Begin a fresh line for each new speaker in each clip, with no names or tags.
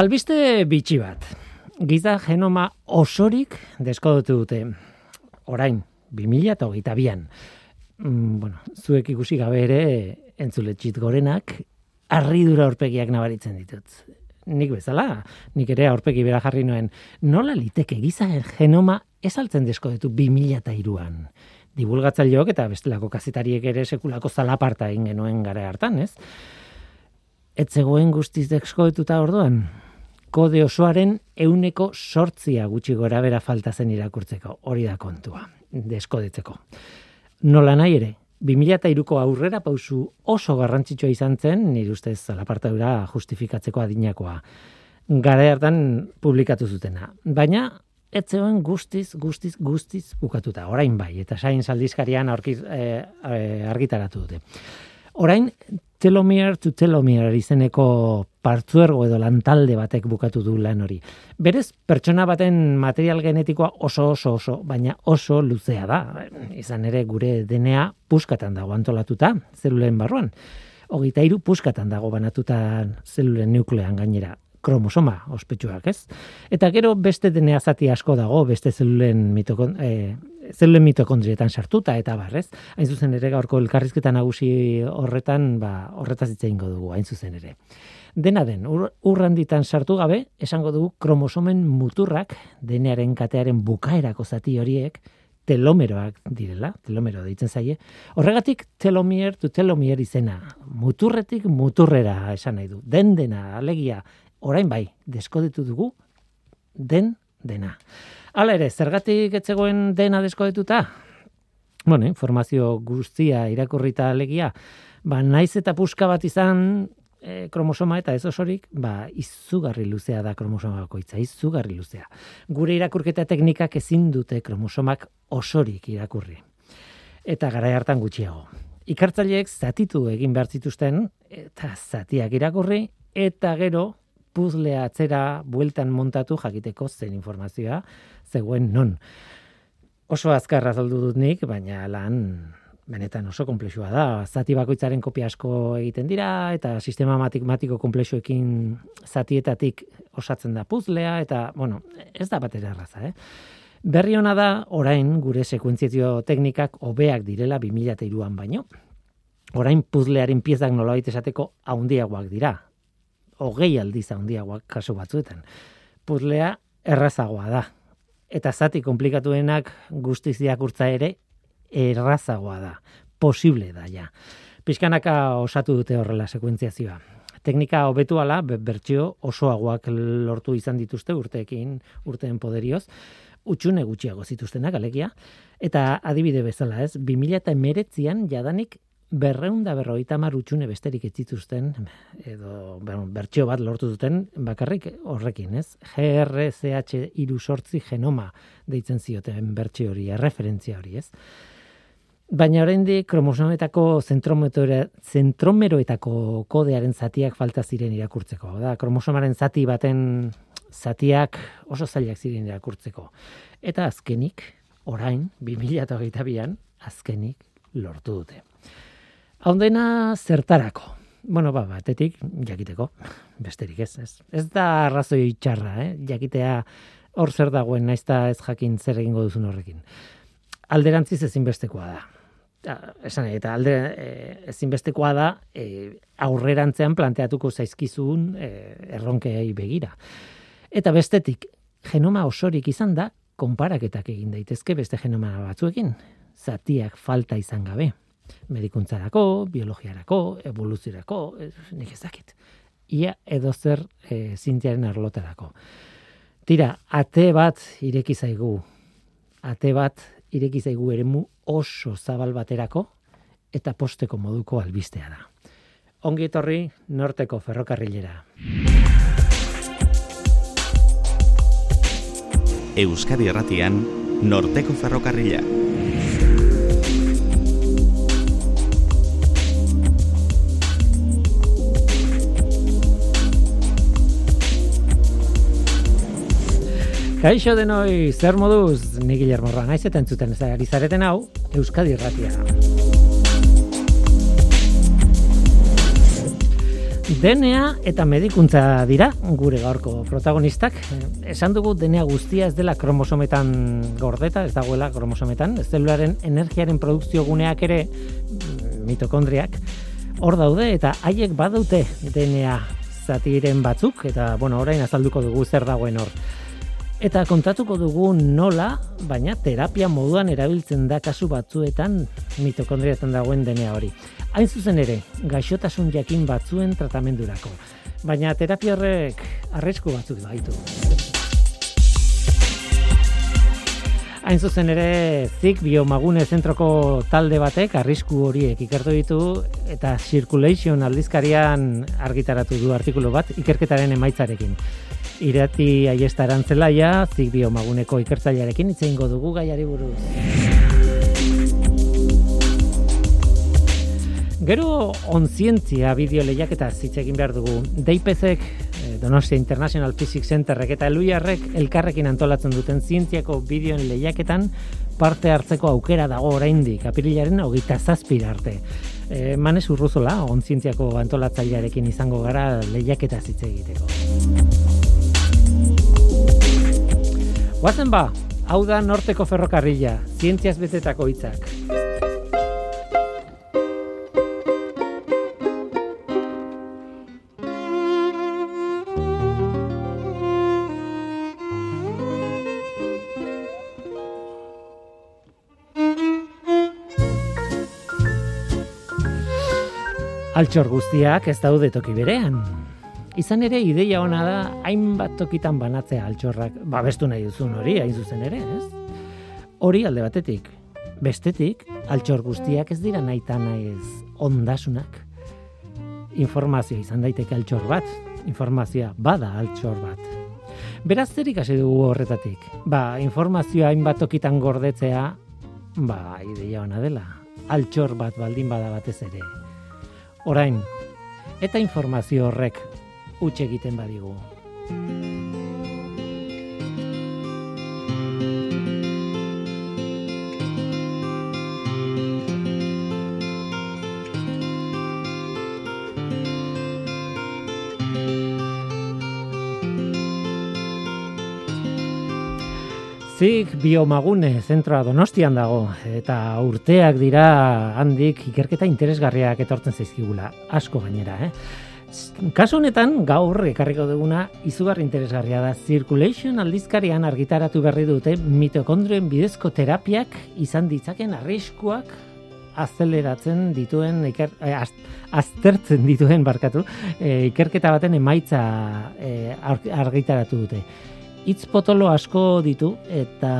Albiste bitxi bat. Giza genoma osorik deskodotu dute. Orain, 2022an. Mm, bueno, zuek ikusi gabe ere entzuletxit gorenak arridura aurpegiak nabaritzen ditut. Nik bezala, nik ere aurpegi bera jarri noen, nola liteke giza genoma esaltzen deskodetu 2002an. Divulgatzaileok eta bestelako kazetariek ere sekulako zalaparta egin genuen gara hartan, ez? Ez zegoen guztiz deskodetuta orduan, kode osoaren euneko sortzia gutxi gora bera falta zen irakurtzeko, hori da kontua, deskodetzeko. Nola nahi ere, 2002ko aurrera pausu oso garrantzitsua izan zen, nire ustez zalapartadura justifikatzeko adinakoa. Gara hartan publikatu zutena. Baina, ez zegoen guztiz, guztiz, guztiz bukatuta. Orain bai, eta sain saldizkarian aurkiz, e, argitaratu dute. Orain, telomere to telomere izeneko partzuergo edo lantalde batek bukatu du lan hori. Berez, pertsona baten material genetikoa oso oso oso, baina oso luzea da. Izan ere gure DNA puskatan dago antolatuta, zelulen barruan. Hogeita iru puskatan dago banatuta zelulen nuklean gainera kromosoma ospetsuak, ez? Eta gero beste DNA zati asko dago, beste zelulen mitokon, e, zeluen mitokondrietan sartuta eta barrez. Hain zuzen ere gaurko elkarrizketa nagusi horretan, ba, horretaz hitze dugu, hain zuzen ere. Dena den, ur, urranditan sartu gabe, esango dugu kromosomen muturrak, denearen katearen bukaerako zati horiek, telomeroak direla, telomero deitzen zaie. Horregatik telomier tu telomier izena, muturretik muturrera esan nahi du. Den dena, alegia, orain bai, deskodetu dugu, den dena. Hala ere, zergatik etzegoen dena deskodetuta? Bueno, informazio guztia irakurrita alegia, ba, naiz eta puska bat izan e, kromosoma eta ez osorik, ba, izugarri luzea da kromosoma bakoitza, izugarri luzea. Gure irakurketa teknikak ezin dute kromosomak osorik irakurri. Eta gara hartan gutxiago. Ikartzaileek zatitu egin behar zituzten, eta zatiak irakurri, eta gero puzlea atzera bueltan montatu jakiteko zen informazioa zegoen non. Oso azkarra zaldu dut nik, baina lan benetan oso komplexua da. Zati bakoitzaren kopia asko egiten dira, eta sistema matiko komplexuekin zatietatik osatzen da puzlea, eta, bueno, ez da batera erraza, eh? Berri hona da, orain, gure sekuentziazio teknikak hobeak direla 2002an baino. Orain puzlearen piezak nolabait esateko haundiagoak dira, hogei aldiz handiagoak kasu batzuetan. Puzlea errazagoa da. Eta zati komplikatuenak guztiz diakurtza ere errazagoa da. Posible da ja. Piskanaka osatu dute horrela sekuentziazioa. Teknika hobetu ala, bertxio osoagoak lortu izan dituzte urteekin, urteen poderioz, utxune gutxiago zituztenak alegia, eta adibide bezala ez, 2000 eta emeretzian jadanik berreun da berroita marutxune besterik ez zituzten, edo bertxio bat lortu duten, bakarrik horrekin, ez? GRCH iru sortzi genoma deitzen zioten bertxio hori, referentzia hori, ez? Baina oraindik kromosometako zentromeroetako kodearen zatiak falta ziren irakurtzeko. Da, kromosomaren zati baten zatiak oso zailak ziren irakurtzeko. Eta azkenik, orain, 2008an, azkenik lortu dute. Haundena zertarako. Bueno, ba, batetik, jakiteko, besterik ez, ez. Ez da arrazoi txarra, eh? jakitea hor zer dagoen, naizta ez jakin zer egingo duzun horrekin. Alderantziz ezinbestekoa da. esan, eta alde e, ezinbestekoa da e, aurrerantzean planteatuko zaizkizun e, erronkei begira. Eta bestetik, genoma osorik izan da, konparaketak egin daitezke beste genoma batzuekin. Zatiak falta izan gabe medikuntzarako, biologiarako, evoluziorako, nik ez dakit. Ia edo zer e, zintiaren arlotarako. Tira, ate bat ireki zaigu, ate bat ireki zaigu eremu oso zabal baterako, eta posteko moduko albistea da. Ongi etorri norteko ferrokarrilera.
Euskadi Erratian, norteko ferrokarrila.
Kaixo denoi, zer moduz, ni Guillermo Ranaiz eta entzuten ari zareten hau, Euskadi Irratia. DNA eta medikuntza dira gure gaurko protagonistak. Esan dugu DNA guztia ez dela kromosometan gordeta, ez dagoela kromosometan, ez zelularen energiaren produkzio guneak ere mm, mitokondriak hor daude eta haiek badute DNA zatiren batzuk eta bueno, orain azalduko dugu zer dagoen hor. Eta kontatuko dugu nola, baina terapia moduan erabiltzen da kasu batzuetan mitokondriatan dagoen denea hori. Hain zuzen ere, gaixotasun jakin batzuen tratamendurako. Baina terapia horrek arrisku batzuk baitu. Hain zuzen ere, zik biomagune zentroko talde batek arrisku horiek ikertu ditu eta Circulation aldizkarian argitaratu du artikulu bat ikerketaren emaitzarekin. Irati aiesta erantzelaia, zik biomaguneko ikertzailearekin itzein dugu gaiari buruz. Gero onzientzia bideo lehiak eta zitzegin behar dugu. Deipezek, eh, Donostia International Physics Centerrek eta Eluiarrek elkarrekin antolatzen duten zientziako bideoen lehiaketan parte hartzeko aukera dago oraindik apirilaren hogeita zazpira arte. E, Manez urruzola, onzientziako antolatzailearekin izango gara lehiaketa zitze egiteko. Guazen ba, hau da norteko ferrokarrila, zientziaz betetako hitzak. Altxor guztiak ez daude toki berean. Izan ere ideia ona da hainbat tokitan banatzea altxorrak babestu nahi duzun hori hain zuzen ere, ez? Hori alde batetik. Bestetik, altxor guztiak ez dira nahi ez ondasunak. Informazioa izan daiteke altxor bat, informazioa bada altxor bat. Beraz zer ikasi dugu horretatik? Ba, informazioa hainbat tokitan gordetzea, ba, ideia ona dela. Altxor bat baldin bada batez ere. Orain, eta informazio horrek utxe egiten badigu. Zik biomagune zentroa donostian dago eta urteak dira handik ikerketa interesgarriak etortzen zaizkigula, asko gainera, eh? Kasu honetan, gaur ekarriko duguna izugarri interesgarria da. Circulation aldizkarian argitaratu berri dute mitokondrioen bidezko terapiak izan ditzaken arriskuak azeleratzen dituen iker, eh, aztertzen dituen barkatu eh, ikerketa baten emaitza eh, argitaratu dute. Itz potolo asko ditu eta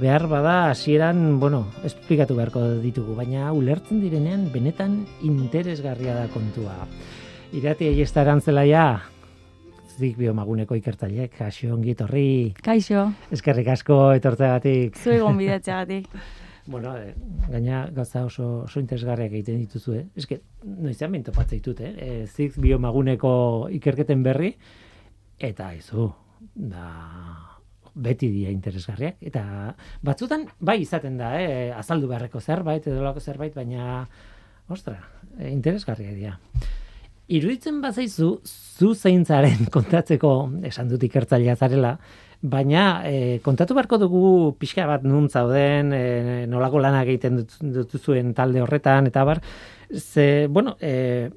behar bada hasieran, bueno, esplikatu beharko ditugu, baina ulertzen direnean benetan interesgarria da kontua. Irati aiesta erantzelaia, zik biomaguneko ikertzaileek, kaixo ongi etorri.
Kaixo.
Eskerrik asko etortzeagatik.
Zui gonbidatzeagatik.
bueno, eh, gaina gauza oso, oso interesgarriak egiten dituzu, eh? Que, noizean bintu ditut, eh? E, zik biomaguneko ikerketen berri, eta izu, da, beti dia interesgarriak. Eta batzutan, bai izaten da, eh? azaldu beharreko zerbait, edo lako zerbait, baina, ostra, eh, interesgarriak dira. Iruditzen bazaizu, zu zeintzaren kontatzeko, esan dut ikertzailea zarela, baina e, kontatu beharko dugu pixka bat nun zauden, e, nolako lanak egiten dutuzuen talde horretan, eta bar, ze, bueno, e,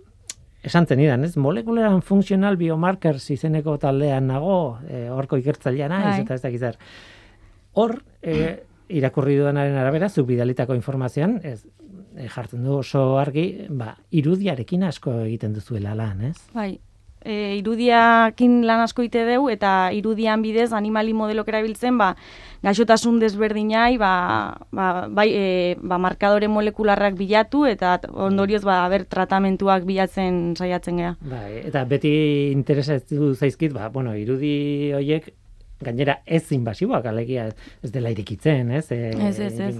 esan zenidan, ez? Molekuleran funtzional biomarkers izeneko taldean nago, e, horko ikertzailea naiz, bai. eta ez dakizar. Hor, e, irakurri dudanaren arabera, zu bidalitako informazioan, ez, jartzen du oso argi, ba, irudiarekin asko egiten duzuela lan, ez?
Bai, e, irudiakin lan asko ite deu, eta irudian bidez animali modelok erabiltzen, ba, gaixotasun desberdinai, ba, ba, bai, e, ba, markadore molekularrak bilatu, eta ondorioz, ba, ber, tratamentuak bilatzen saiatzen gea.
Bai, eta beti interesatu zaizkit, ba, bueno, irudi horiek, gainera ez inbasiboak alegia ez dela irikitzen, ez?
E, ez, ez, ez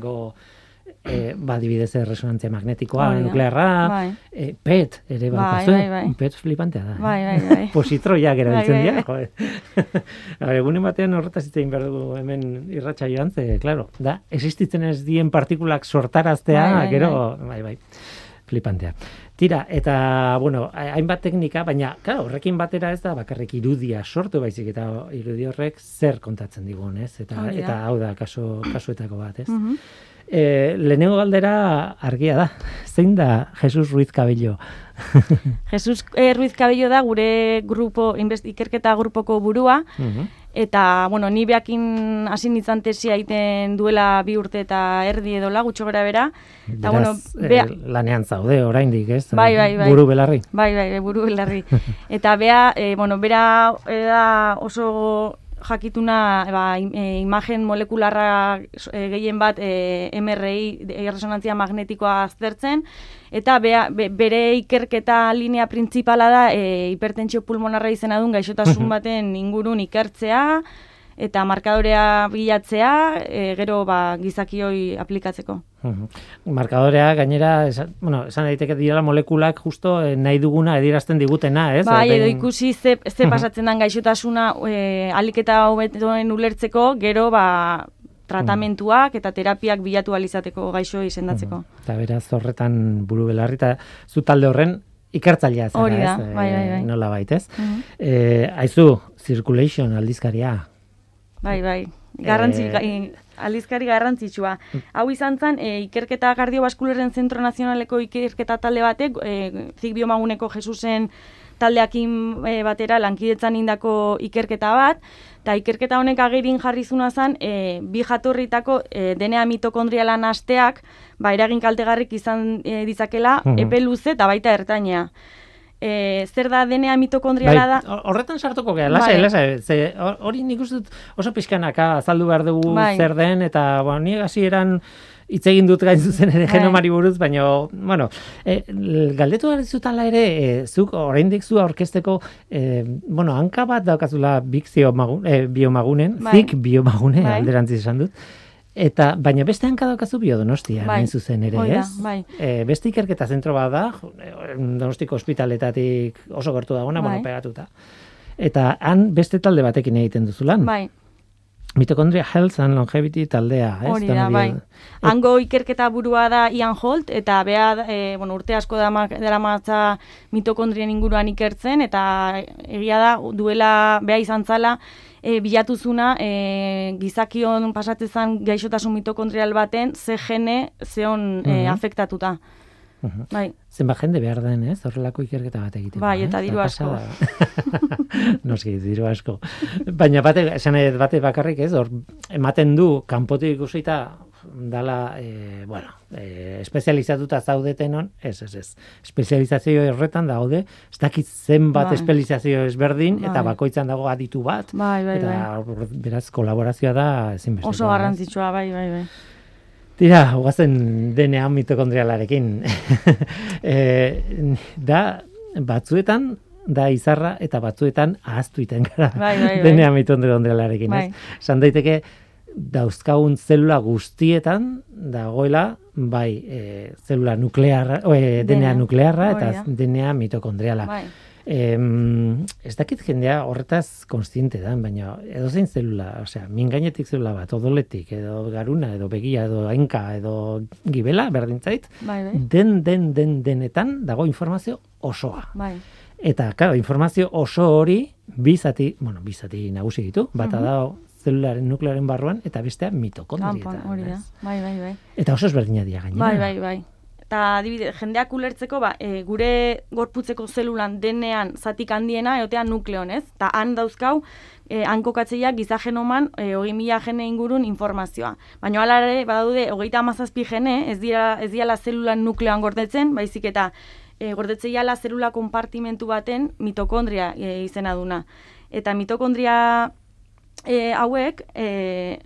e, ba, dibidez resonantzia magnetikoa, bai, nuklearra, bai. e, PET, ere bai, bai, bai, PET flipantea da.
Bai, bai, bai.
Positroiak erabiltzen bai, bai, dira, egunen batean horretaz itzein behar dugu hemen irratxa joan, ze, klaro, da, existitzen ez dien partikulak sortaraztea, bai, bai, gero, bai, bai, bai flipantea. Tira, eta, bueno, hainbat teknika, baina, claro, horrekin batera ez da, bakarrik irudia sortu baizik, eta irudi horrek zer kontatzen digun, ez? Eta, eta hau da, kaso, kasuetako bat, ez? Mm lehenengo galdera argia da, zein da Jesus Ruiz Cabello?
Jesus eh, Ruiz Cabello da gure grupo, ikerketa grupoko burua, mhm eta bueno, ni beakin hasi nintzen tesia egiten duela bi urte eta erdi edo la gutxo gara bera.
Eta bueno, eh, bea... lanean zaude oraindik, ez?
Bai, bai, bai.
Buru belarri.
Bai, bai, bai buru belarri. eta bea, e, bueno, bera da oso jakituna ba, e, imagen molekularra e, gehien bat e, MRI, e, resonantzia magnetikoa aztertzen, eta bea, bere ikerketa linea printzipala da e, hipertentsio pulmonarra izena duen gaixotasun baten ingurun ikertzea eta markadorea bilatzea e, gero ba, gizakioi aplikatzeko.
Markadorea gainera, esan, bueno, esan daiteke dira molekulak justo eh, nahi duguna edirazten digutena, ez?
Bai, edo ikusi ze, ze pasatzen den gaixotasuna e, aliketa hobetoen ulertzeko, gero ba, tratamentuak eta terapiak bilatu alizateko gaixo izendatzeko.
Eta beraz horretan buru belarri, eta zu talde horren ikertzailea zara,
Hori da, ez? bai, bai, bai.
nola baitez. Uh aizu, circulation aldizkaria.
Bai, bai. Garrantzi, e... aldizkari garrantzitsua. Hau izan zen, e, ikerketa kardiobaskularen zentro nazionaleko ikerketa talde batek, e, zik biomaguneko Jesusen taldeakin e, batera lankidetzan indako ikerketa bat, eta ikerketa honek agerin jarri zuna zen, e, bi jatorritako e, denea mitokondrialan asteak, ba, eragin kaltegarrik izan e, dizakela, mm epe luze eta baita ertainea. E, zer da denea mitokondriala bai,
da? Horretan sartuko gara, lasai, bai. lasai, hori nik uste oso pixkanaka azaldu behar dugu bai. zer den, eta bueno, ni hasi eran hitz egin dut gain zuzen ere bai. genomari buruz, baina, bueno, e, galdetu zutala ere, e, zuk oraindik zu aurkesteko, e, bueno, hanka bat daukazula bik magun, e, biomagunen, bai. zik biomagune, bai. alderantziz esan dut, Eta, baina beste hanka daukazu biodonostia, bai. zuzen ere, ez? Bai. E, beste ikerketa zentro bat da, donostiko ospitaletatik oso gertu dagona, bai. bueno, pegatuta. Eta han beste talde batekin egiten duzulan. Bai. Mitokondria Health and Longevity taldea, ez?
Hori da, bai. Hango ikerketa burua da Ian Holt, eta bea, e, bueno, urte asko dara matza mitokondrien inguruan ikertzen, eta egia da, duela bea izan zala, e, bilatuzuna e, gizakion pasatzen gaixotasun mitokondrial baten, ze gene, ze hon e, afektatuta.
Uhum. Bai. Zenba jende behar den, ez? Horrelako ikerketa bat egiten.
Bai, eta diru asko.
Noski, diru asko. Baina bate, esan bate bakarrik, ez? Hor, ematen du, kanpotik ikusita, dala, e, bueno, e, espezializatuta zaudeten on, ez, ez, ez. Espezializazio horretan daude, ez dakit zenbat bai. espezializazio ezberdin, bai. eta bakoitzan dago aditu bat.
Bai, bai,
eta, bai. beraz, kolaborazioa da, ezin
Oso garrantzitsua, bai, bai, bai.
Tira, guazen DNA mitokondrialarekin. e, da, batzuetan, da izarra eta batzuetan ahaztu iten gara. Bai, bai, bai. DNA mitokondrialarekin, bai. ez? San daiteke, dauzkagun zelula guztietan, dagoela, bai, e, zelula nuklearra, e, DNA, nuklearra eta DNA mitokondriala. Bai. Em, ez dakit jendea horretaz konstiente da, baina edozein zelula, osea, min gainetik zelula bat, odoletik, edo garuna, edo begia, edo hainka, edo gibela, berdintzait, bai, bai. den, den, den, denetan dago informazio osoa. Bai. Eta, claro, informazio oso hori, bizati, bueno, bizati nagusi ditu, bata uh da zelularen nuklearen barruan, eta bestea mitokondrietan.
Bai, bai, bai.
Eta oso ezberdina dira gainera.
Bai, bai, bai eta adibide, jendeak ulertzeko, ba, e, gure gorputzeko zelulan denean zatik handiena, eotean nukleon, ez? Eta han dauzkau, e, han kokatzeiak gizagenoman, e, hogei mila jene ingurun informazioa. Baina alare, badaude, hogeita amazazpi jene, ez dira, ez dira zelulan nukleoan gordetzen, baizik eta e, gordetzeiala zelula konpartimentu baten mitokondria e, izena duna. Eta mitokondria e, hauek, e,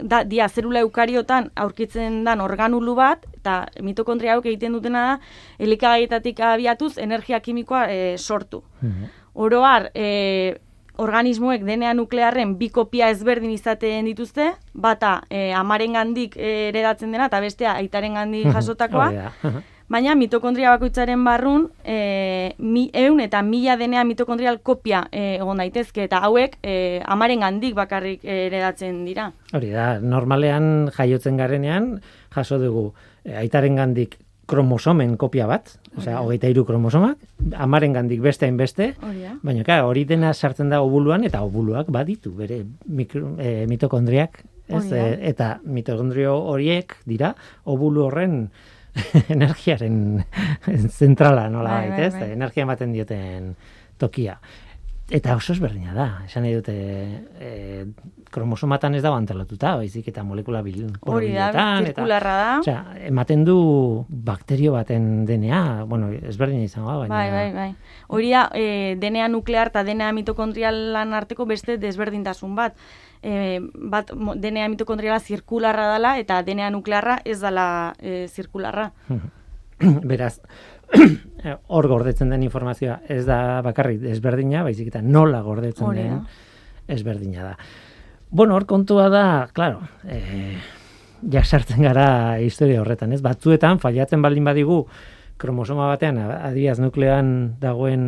da, dia zerula eukariotan aurkitzen dan organulu bat, eta mitokondria hauek egiten dutena da, elikagaietatik abiatuz energia kimikoa e, sortu. Mm Oroar, e, organismoek DNA nuklearren bi kopia ezberdin izaten dituzte, bata e, amaren gandik eredatzen dena, eta bestea aitaren gandik jasotakoa. Baina mitokondria bakoitzaren barrun, e, mi, eun eta mila denea mitokondrial kopia e, egon daitezke, eta hauek e, amaren handik bakarrik eredatzen dira.
Hori da, normalean jaiotzen garenean, jaso dugu, e, aitaren gandik kromosomen kopia bat, osea, hogeita iru kromosomak, amaren gandik beste beste, baina klar, hori dena sartzen da obuluan, eta obuluak baditu, bere mikro, e, mitokondriak, ez? E, eta mitokondrio horiek dira, obulu horren energiaren zentrala, nola
Bai, bai,
baita, ez?
bai.
Energia ematen dioten tokia. Eta oso ezberdina da, esan nahi dute, e, kromosomatan ez da antolatuta, baizik eta molekula bil,
Hori da,
eta-
zirkularra da.
Osea, ematen du bakterio baten DNA, bueno, ezberdina izango da, baina...
Bai, bai, bai. Hori da, e, DNA nuklear eta DNA mitokondrialan arteko beste desberdintasun bat. E, bat DNA mitokondriala zirkularra dela eta DNA nuklearra ez dela e, zirkularra.
Beraz, hor gordetzen den informazioa ez da bakarrik ezberdina, baizik eta nola gordetzen
Hori
den ezberdina da. Bueno, hor kontua da, claro, eh, ja sartzen gara historia horretan, ez? Batzuetan failatzen baldin badigu kromosoma batean adiaz nukleoan dagoen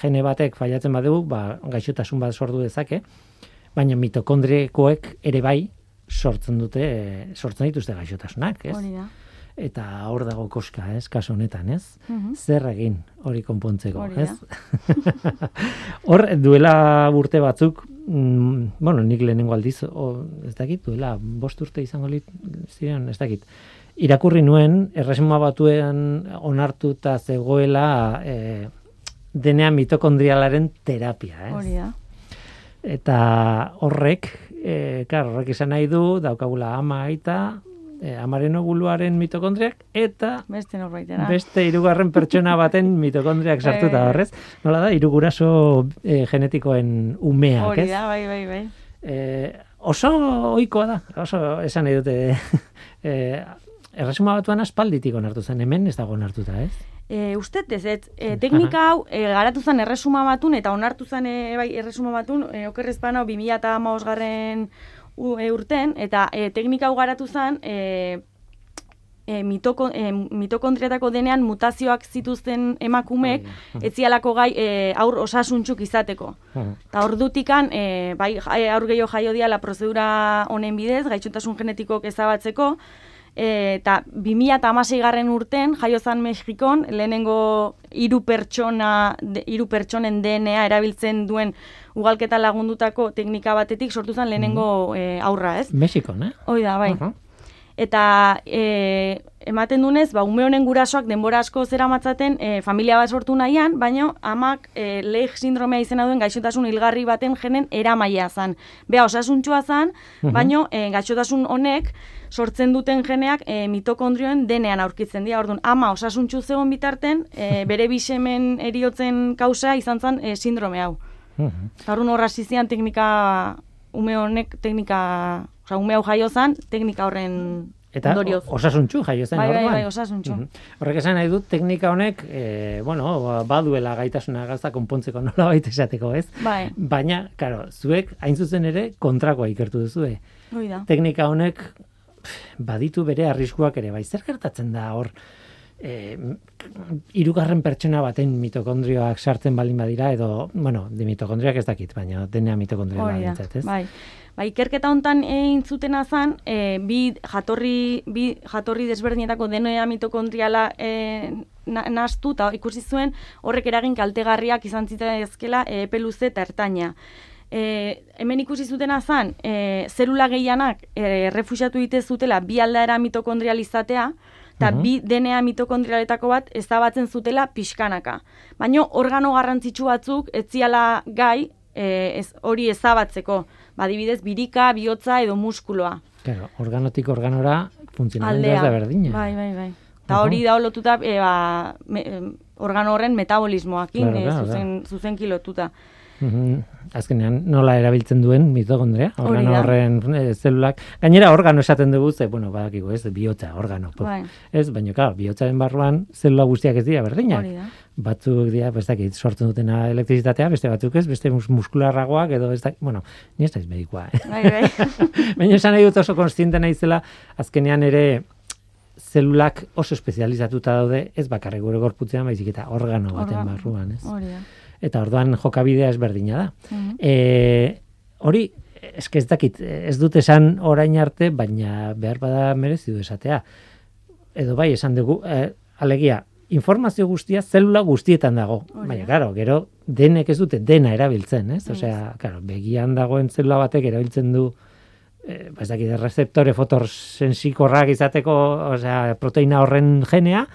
gene batek failatzen badigu, ba gaixotasun bat sortu dezake, baina mitokondriekoek ere bai sortzen dute, eh, sortzen dituzte gaixotasunak, ez?
Hori da.
Eta hor dago koska, ez, kasu honetan, ez?
Mhm.
Zer egin hori konpontzeko,
Hori
ez? hor duela urte batzuk, mm, bueno, nik lehenengo aldiz, o, ez dakit, duela bost urte izango lit, ziren, ez dakit, irakurri nuen, erresuma batuen onartuta zegoela e, DNA mitokondrialaren terapia, ez?
Hori da.
Eta horrek, e, klar, horrek izan nahi du, daukagula ama aita, e, amaren oguluaren mitokondriak, eta
Beste norbaitera.
beste hirugarren pertsona baten mitokondriak sartuta
bai.
horrez. Nola da, hiru guraso e, genetikoen umeak,
Hori da, bai, bai, bai.
E, oso ohikoa da, oso esan nahi dute, e, erresuma batuan aspalditik onartu zen, hemen ez dago onartuta, ez?
E, uste ez, ez, e, teknika hau e, garatu zen erresuma batun eta onartu zen e, bai, erresuma batun, e, okerrezpan hau 2000 eta garren urten, eta e, teknika hau garatu zen e, e, mitoko, e, mitokondriatako denean mutazioak zituzten emakumeek, ez zialako gai e, aur osasuntxuk izateko. Eta ordutikan, e, bai, aur gehiago jaio diala prozedura honen bidez, gaixotasun genetikok ezabatzeko, e, eta 2006 garren urten, jaio zan Mexikon, lehenengo hiru pertsona, hiru pertsonen DNA erabiltzen duen ugalketa lagundutako teknika batetik sortu zen lehenengo e, aurra, ez?
Mexikon, eh?
Hoi da, bai.
Aha.
Eta e, ematen dunez, ba, ume honen gurasoak denbora asko zera matzaten e, familia bat sortu nahian, baina amak e, lehi sindromea izena duen gaixotasun hilgarri baten genen eramaia zan. Bea osasuntxua zan, baina e, gaixotasun honek sortzen duten geneak e, mitokondrioen denean aurkitzen dira. Orduan, ama osasuntxu zegoen bitarten, e, bere bisemen eriotzen kausa izan zen e, sindrome hau. Eta orduan horra zizian teknika, ume honek teknika, osea, ume hau jaio zan, teknika horren
Eta
ondorioz.
osasuntxu jaio zen
Bai, bai, bai, osasuntxu.
Mhm. Horrek esan nahi dut, teknika honek, e, bueno, ba- baduela gaitasuna gazta konpontzeko nola baita esateko, ez?
Bai,
Baina, karo, zuek hain zuzen ere kontrakoa ikertu duzue.
hoi da.
Teknika honek pff, baditu bere arriskuak ere, bai, zer gertatzen da hor, e, irugarren pertsona baten mitokondrioak sartzen baldin badira, edo, bueno, de mitokondriak ez dakit, baina DNA mitokondria
Hori da,
ez?
bai. Ba, ikerketa hontan egin zutena zan, e, bi jatorri, bi jatorri desberdinetako DNA mitokondriala e, na, nastu, eta ikusi zuen horrek eragin kaltegarriak izan zitezkela e, epe luze eta ertaina. E, hemen ikusi zutena zan, e, zelula gehianak e, refusiatu dite zutela bi aldaera mitokondrializatea, eta
Mhm.
bi DNA mitokondrialetako bat ezabatzen zutela pixkanaka. Baina organo garrantzitsu batzuk ez ziala gai e, ez, hori ezabatzeko. Badibidez, birika, bihotza edo muskuloa.
Claro, organotik organora funtzionamendu ez da berdina.
Bai, bai, bai. Eta
Aha.
hori da lotuta e, ba, me, organo horren metabolismoakin,
Claro,
e,
claro,
zuzen, zuzenki lotuta.
Mhm. Azkenean, nola erabiltzen duen mitokondria, organo horren e, zelulak. Gainera, organo esaten dugu, ze, bueno, badakigu, ez, bihotza, organo. puf.
Bai.
Ez, baina, claro, bihotzaren barruan zelula guztiak ez dira berdinak. Batzuk dira, ez dakit, sortzen dutena elektrizitatea, beste batzuk ez, beste mus muskularragoak, edo ez dakit, bueno, ni ez daiz medikoa, eh?
Bai, bai.
Baina esan nahi dut oso konstiente naizela, azkenean ere zelulak oso espezializatuta daude, ez bakarrik gure gorputzean, baizik eta organo baten
Organo.
barruan, ez?
Hori da.
Eta orduan jokabidea ezberdina da.
Mhm.
E, hori, eske ez dakit, ez dut esan orain arte, baina behar bada merezi du esatea. edo bai esan dugu, eh, alegia, informazio guztia zelula guztietan dago.
Hori
Baina, claro, gero denek ez dute dena erabiltzen, ez? Osea, claro, begian dagoen zelula batek erabiltzen du eh, ez dakit, rezeptore fotosensikorrak izateko, osea, proteina horren genea,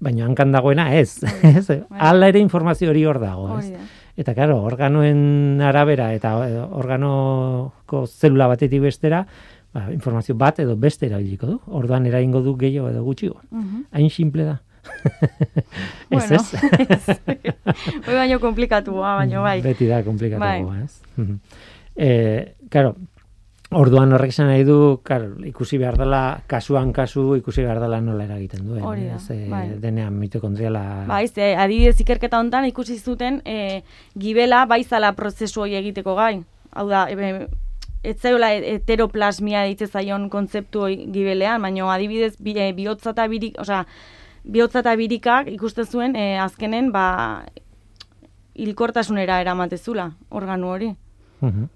baina hankan dagoena ez, ez? Hala ere informazio hori hor dago, ez? Eta claro, organoen arabera eta eh, organoko zelula batetik bestera, ba, informazio bat edo beste erabiliko du. Orduan eraingo du gehiago edo gutxiago.
Mhm.
Hain simple da. ez,
Bueno,
ez?
Hoi baino komplikatua, baino bai.
Beti da komplikatuagoa,
Bai.
ez? Mhm. eh, claro, orduan horrek esan nahi du, claro, ikusi behar dela, kasuan kasu, ikusi behar dela nola eragiten duen.
Hori da,
ez? Eh,
bai.
Denean mitokondriala...
Bai, ze, adibidez ikerketa hontan ikusi zuten e, gibela baizala prozesu hori egiteko gai. Hau da, e, ez zaiola heteroplasmia ditze zaion kontzeptu hori gibelean, baina adibidez bi, e, bihotza eta birik, osea, bihotza eta birikak ikusten zuen e, azkenen ba hilkortasunera eramatezula organu hori.
Mhm.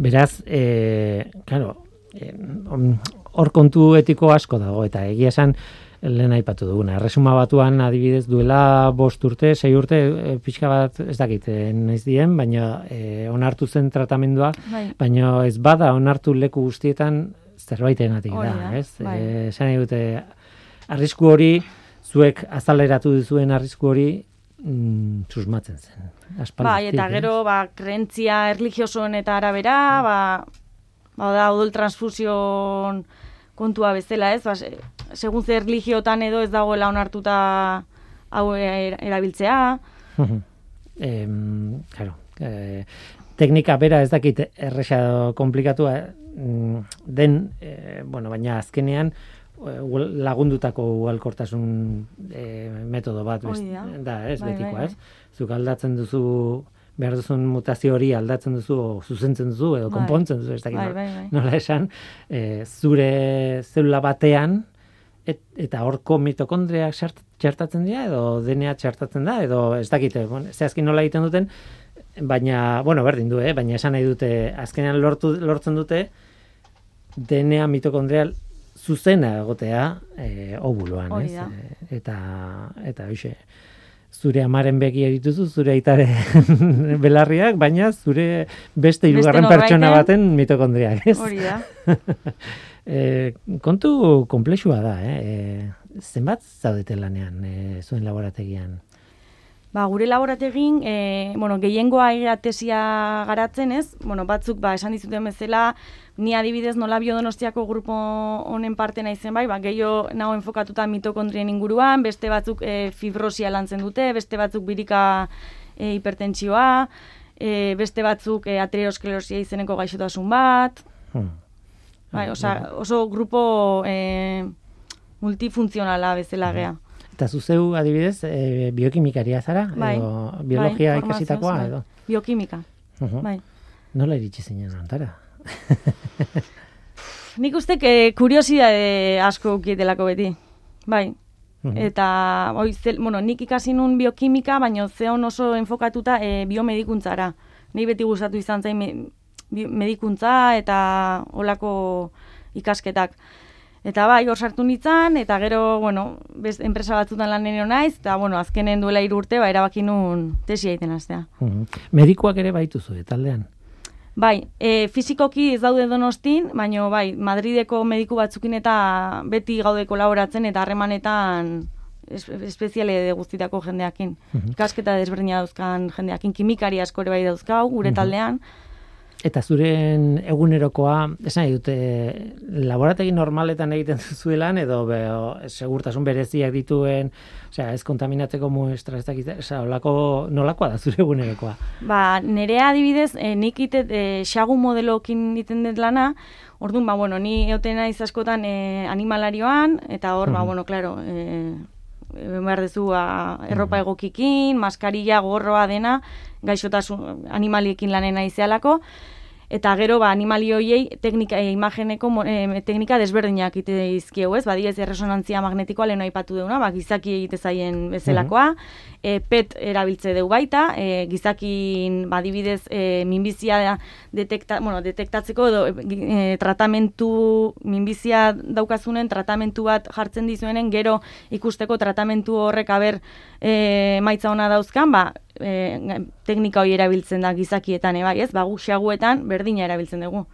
Beraz, e, claro, eh, hor kontu etiko asko dago, eta egia esan, lehen aipatu duguna. Erresuma batuan adibidez duela bost urte, sei urte, e, pixka bat ez dakit eh, naiz dien, baina e, onartu zen tratamendua,
Bai.
baina ez bada onartu leku guztietan zerbaitegatik
Hori
da, ez?
bai.
Esan nahi dute, arrisku hori, zuek azaleratu duzuen arrisku hori, mm, susmatzen zen.
Bai, eta gero, ba, krentzia erligiosoen eta arabera, ba, ba, da, odol transfusion kontua bezala, ez? Ba, se- segun zer erligiotan edo ez dagoela onartuta hau er- erabiltzea.
em, claro, eh, teknika bera ez dakit erresa komplikatua mm, den, eh, bueno, baina azkenean lagundutako ugalkortasun eh, metodo bat best-
da.
da, ez,
Bai,
betikoa,
bai,
ez? Zuk aldatzen duzu behar duzun mutazio hori aldatzen duzu, o zuzentzen duzu, edo
Bai.
konpontzen duzu, ez dakit
Bai, bai, bai.
nola esan, eh, zure zelula batean, et, eta horko mitokondriak txert- txertatzen dira, edo DNA txertatzen da, edo ez dakite, bon, zehazkin nola egiten duten, baina, bueno, berdin du, eh? baina esan nahi dute, azkenean lortu, lortzen dute, DNA mitokondrial zuzena egotea ovuloan,
Hori
ez? Eh, eta, eta hoxe, zure amaren begi dituzu, zure aitare belarriak, baina zure beste hirugarren pertsona baten mitokondriak, ez?
Hori da.
E, kontu komplexua da, eh? E, zenbat zaudete lanean e, zuen laborategian?
Ba, gure laborategin, e, bueno, gehiengoa egia tesia garatzen ez, bueno, batzuk, ba, esan dizuten bezala, ni adibidez nola biodonostiako grupo honen parte naizen bai, ba, gehiago nago enfokatuta mitokondrien inguruan, beste batzuk e, fibrosia lantzen dute, beste batzuk birika e, hipertentsioa, e, beste batzuk e, aterosklerosia izeneko gaixotasun bat,
Hmm.
bai, osea, oso grupo e, multifuntzionala bezala gea.
Eta zuzeu adibidez, e, biokimikaria zara?
Bai,
Edo
bai,
biologia
formazioz,
ikasitakoa?
bai.
Edo?
Biokimika,
Uhum.
bai.
Nola iritsi zinen antara?
Nik uste que kuriosidade asko ukietelako beti. Bai.
Mhm.
Eta, oi, zel, bueno, nik ikasi nun biokimika, baina zeon oso enfokatuta e, biomedikuntzara. Nei beti gustatu izan zain me, bi- medikuntza eta olako ikasketak. Eta bai, hor sartu nintzen, eta gero, bueno, best, enpresa batzutan lan nire naiz, eta, bueno, azkenen duela hiru urte, ba, erabaki nun tesia egiten hastea.
Mhm. Medikuak ere baituzu, eh, taldean?
Bai, e, fizikoki ez daude donostin, baina bai, Madrideko mediku batzukin eta beti gaude kolaboratzen eta harremanetan es, espeziale guztitako jendeakin. Ikasketa desberdina dauzkan jendeakin, kimikari asko ere bai dauzkau, gure taldean.
Eta zuren egunerokoa, esan dute, laborategi normaletan egiten duzuelan, edo be, segurtasun bereziak dituen, osea, ez kontaminatzeko muestra, ez dakit, osea, olako, nolakoa da zure egunerokoa?
Ba, nerea adibidez, e, nik itet e, xagu modelokin iten dut lana, orduan, ba, bueno, ni eoten naiz askotan e, animalarioan, eta hor, ba, bueno, claro, e, e, behar dezu ba, erropa egokikin, maskarilla, gorroa dena, gaixotasun animaliekin lanen naizealako, eta gero ba animali hoiei teknika e, imageneko e, teknika desberdinak ite dizkiegu, ez? Badiez erresonantzia magnetikoa leno aipatu deuna, ba gizaki egite zaien bezelakoa, e, PET erabiltze deu baita, e, gizakin badibidez e, minbizia detekta, bueno, detektatzeko edo e, tratamentu minbizia daukazunen tratamentu bat jartzen dizuenen gero ikusteko tratamentu horrek aber e, maitza ona dauzkan, ba e, teknika hori erabiltzen da gizakietan, e, bai, ez? Ba, guxiaguetan berdina erabiltzen dugu.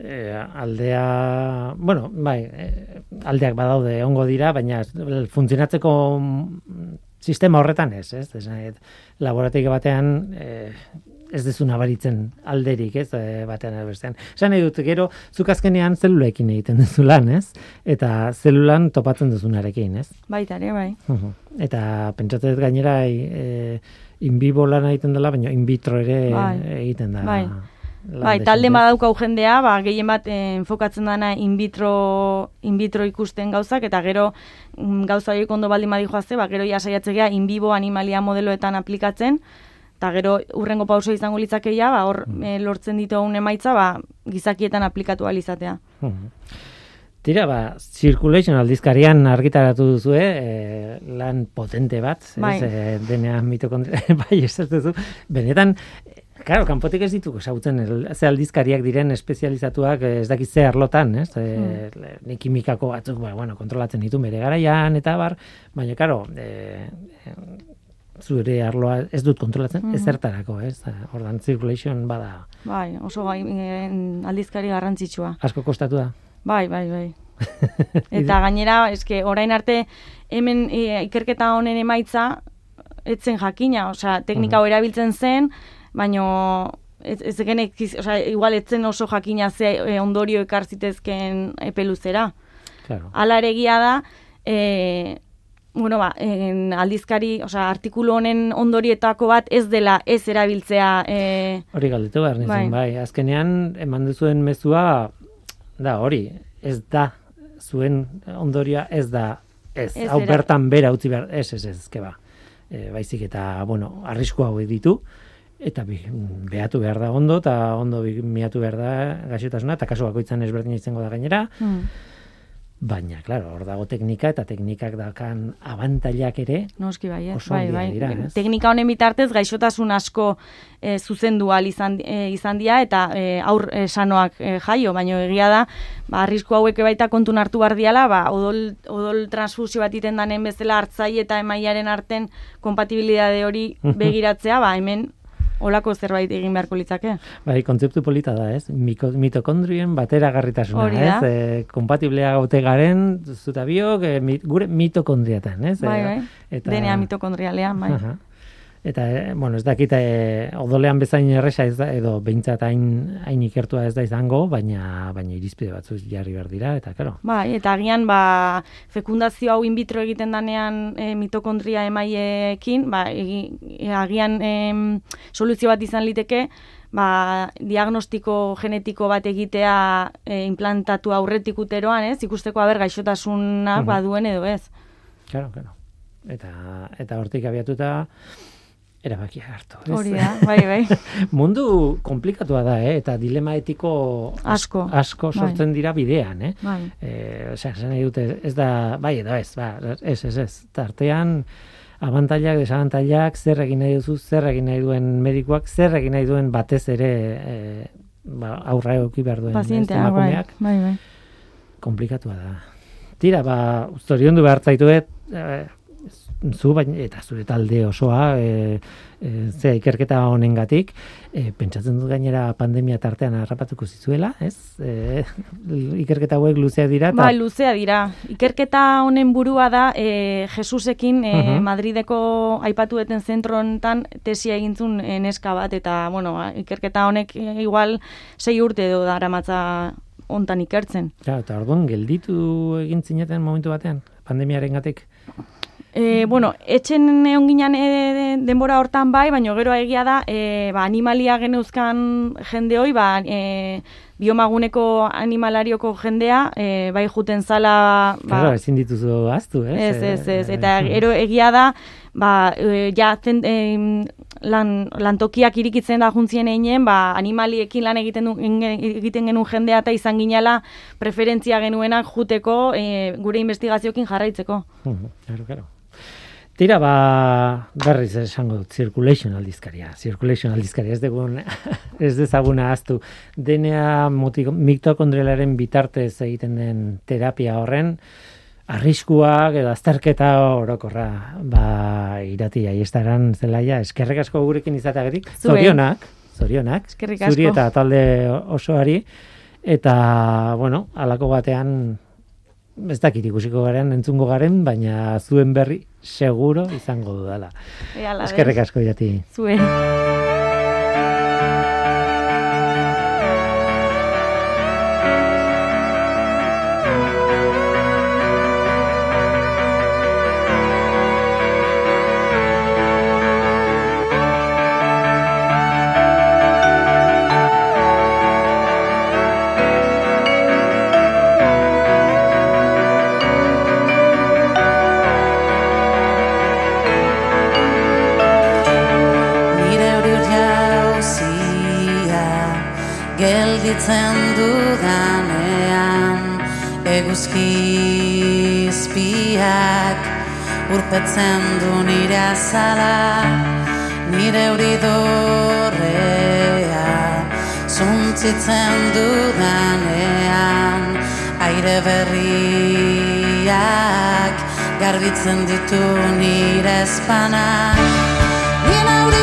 E, aldea, bueno, bai, e, aldeak badaude ongo dira, baina funtzionatzeko sistema horretan ez, ez? ez laboratik batean e, ez dezu nabaritzen alderik, ez, e, batean erbestean. Esan nahi dut, gero, zuk azkenean zelulekin egiten duzu lan, ez? Eta zelulan topatzen duzunarekin, ez?
Baita, ere, bai.
Eta pentsatzen gainera, e, in vivo lan egiten dela, baina in vitro ere bai. egiten da.
Bai. Bai, talde badauka jendea, ba, gehien bat eh, enfokatzen dana in vitro, in vitro ikusten gauzak, eta gero mm, gauza horiek ondo baldin badi joazte, ba, gero ja saiatzea in vivo animalia modeloetan aplikatzen, eta gero urrengo pauso izango litzakeia, ba, hor mm. eh, lortzen ditu emaitza, ba, gizakietan aplikatu alizatea.
Mm. Tira, ba, Circulation aldizkarian argitaratu duzu, eh? lan potente bat, bai. ez, e, denean mitokondria, bai, ez duzu, benetan, Claro, kanpotik ez dituko ezagutzen ze aldizkariak diren espezializatuak ez dakit ze arlotan, ez? Hmm. E, kimikako batzuk, ba, bueno, kontrolatzen ditu bere garaian eta bar, baina claro, e, zure arloa ez dut kontrolatzen, mm -hmm. ezertarako, ez? Ordan circulation bada.
Bai, oso bai, aldizkari garrantzitsua.
Asko kostatu da.
Bai, bai, bai. eta gainera, eske orain arte hemen e, ikerketa honen emaitza etzen jakina, osea, teknika mm erabiltzen zen, baino ez, ez genek, oza, igual etzen oso jakina ze e, ondorio ekar zitezken epe luzera.
Claro.
Ala egia da, e, bueno, ba, en aldizkari, oza, artikulu honen ondorietako bat ez dela ez erabiltzea. E,
hori galdetu behar bai. bai. Azkenean, eman duzuen mezua, da, hori, ez da, zuen ondorioa ez da, ez, ez hau bertan bera utzi behar, ez, ez, ez, ez, ba. E, baizik eta, bueno, arrisku hau ditu, eta bi, behatu behar da ondo, eta ondo bi, miatu behar da gaixotasuna, eta kasu bakoitzan ezberdin izango da gainera. Mm. Baina, claro, hor dago teknika eta teknikak dakan abantailak ere.
Noski bai, bai, bai. Dira, Teknika honen bitartez gaixotasun asko e, zuzendu al izan, e, izan dia eta e, aur e, sanoak jaio, baina egia da, ba, arrisku hauek baita kontu hartu bar diala, ba, odol, odol transfusio bat iten danen bezala hartzai eta emaiaren arten kompatibilidade hori begiratzea, ba, hemen olako zerbait egin beharko litzake.
Bai, kontzeptu polita da, ez? Mitokondrien batera garritasuna, ez? E, kompatiblea gaute garen, zuta biok, e, gure mitokondriatan, ez?
Bai, bai, eta... denea mitokondrialean, bai.
Eta, e, bueno, ez dakita, e, odolean bezain erresa ez da, edo behintzat hain, hain ikertua ez da izango, baina baina irizpide batzu jarri behar dira, eta karo.
Bai, eta agian, ba, fekundazio hau in vitro egiten danean e, mitokondria emaiekin, ba, agian e, soluzio bat izan liteke, ba, diagnostiko genetiko bat egitea e, implantatu aurretik uteroan, ez? Ikusteko haber gaixotasunak uh baduen edo ez.
Claro, claro. Eta, eta hortik abiatuta, erabakia hartu. Ez?
Hori da, bai, bai.
Mundu komplikatua da, eh? eta dilema etiko
asko,
asko bai. sortzen dira bidean. Eh?
Bai.
Eh, Osea, dute, ez da, bai edo ez, ba, ez, ez, ez. Tartean, abantailak, desabantailak, zer egin nahi duzu, zer egin nahi duen medikoak, zer egin nahi duen batez ere eh, ba, aurra egoki behar duen
Pazientea, bai, bai, bai.
Komplikatua da. Tira, ba, zoriondu behar zaituet, eh, zu baina eta zure talde osoa e, e, ikerketa honengatik e, pentsatzen dut gainera pandemia tartean harrapatuko zizuela, ez? E, ikerketa hauek luzea dira
ta... Ba, luzea dira. Ikerketa honen burua da e, Jesusekin e, Madrideko aipatu eten zentro honetan tesia egintzun neska bat eta bueno, ikerketa honek igual sei urte edo daramatza hontan ikertzen.
Ja, eta orduan gelditu egin zineten momentu batean pandemiaren gatik.
E, bueno, etxen egon ginen e, denbora hortan bai, baina gero egia da, e, ba, animalia geneuzkan jende hoi, ba, e, biomaguneko animalarioko jendea, e, bai juten zala...
Ba, claro, ezin dituzu aztu,
ez? Ez, ez, ez, eta gero egia da, ba, e, ja, zen, e, lan, lantokiak irikitzen da juntzien einen, ba, animaliekin lan egiten, du, egiten genuen jendea eta izan ginela preferentzia genuenak juteko e, gure investigaziokin jarraitzeko.
Claro, claro. Tira, ba, berriz esango dut, circulation aldizkaria. Circulation aldizkaria, ez, degun, ez dezaguna aztu. Denea mitokondrialaren bitartez egiten den terapia horren, arriskuak edo azterketa orokorra. Ba irati aiestaran zelaia eskerrik asko gurekin izateagatik. Zorionak zorionak. Zuri eta talde osoari. Eta bueno alako batean ez dakit ikusiko garen entzungo garen baina zuen berri seguro izango dudala. Eskerrik asko irati
zuen
urpetzen du nire azala nire hori dorrea zuntzitzen dudanean aire berriak garbitzen ditu nire espanak nire hori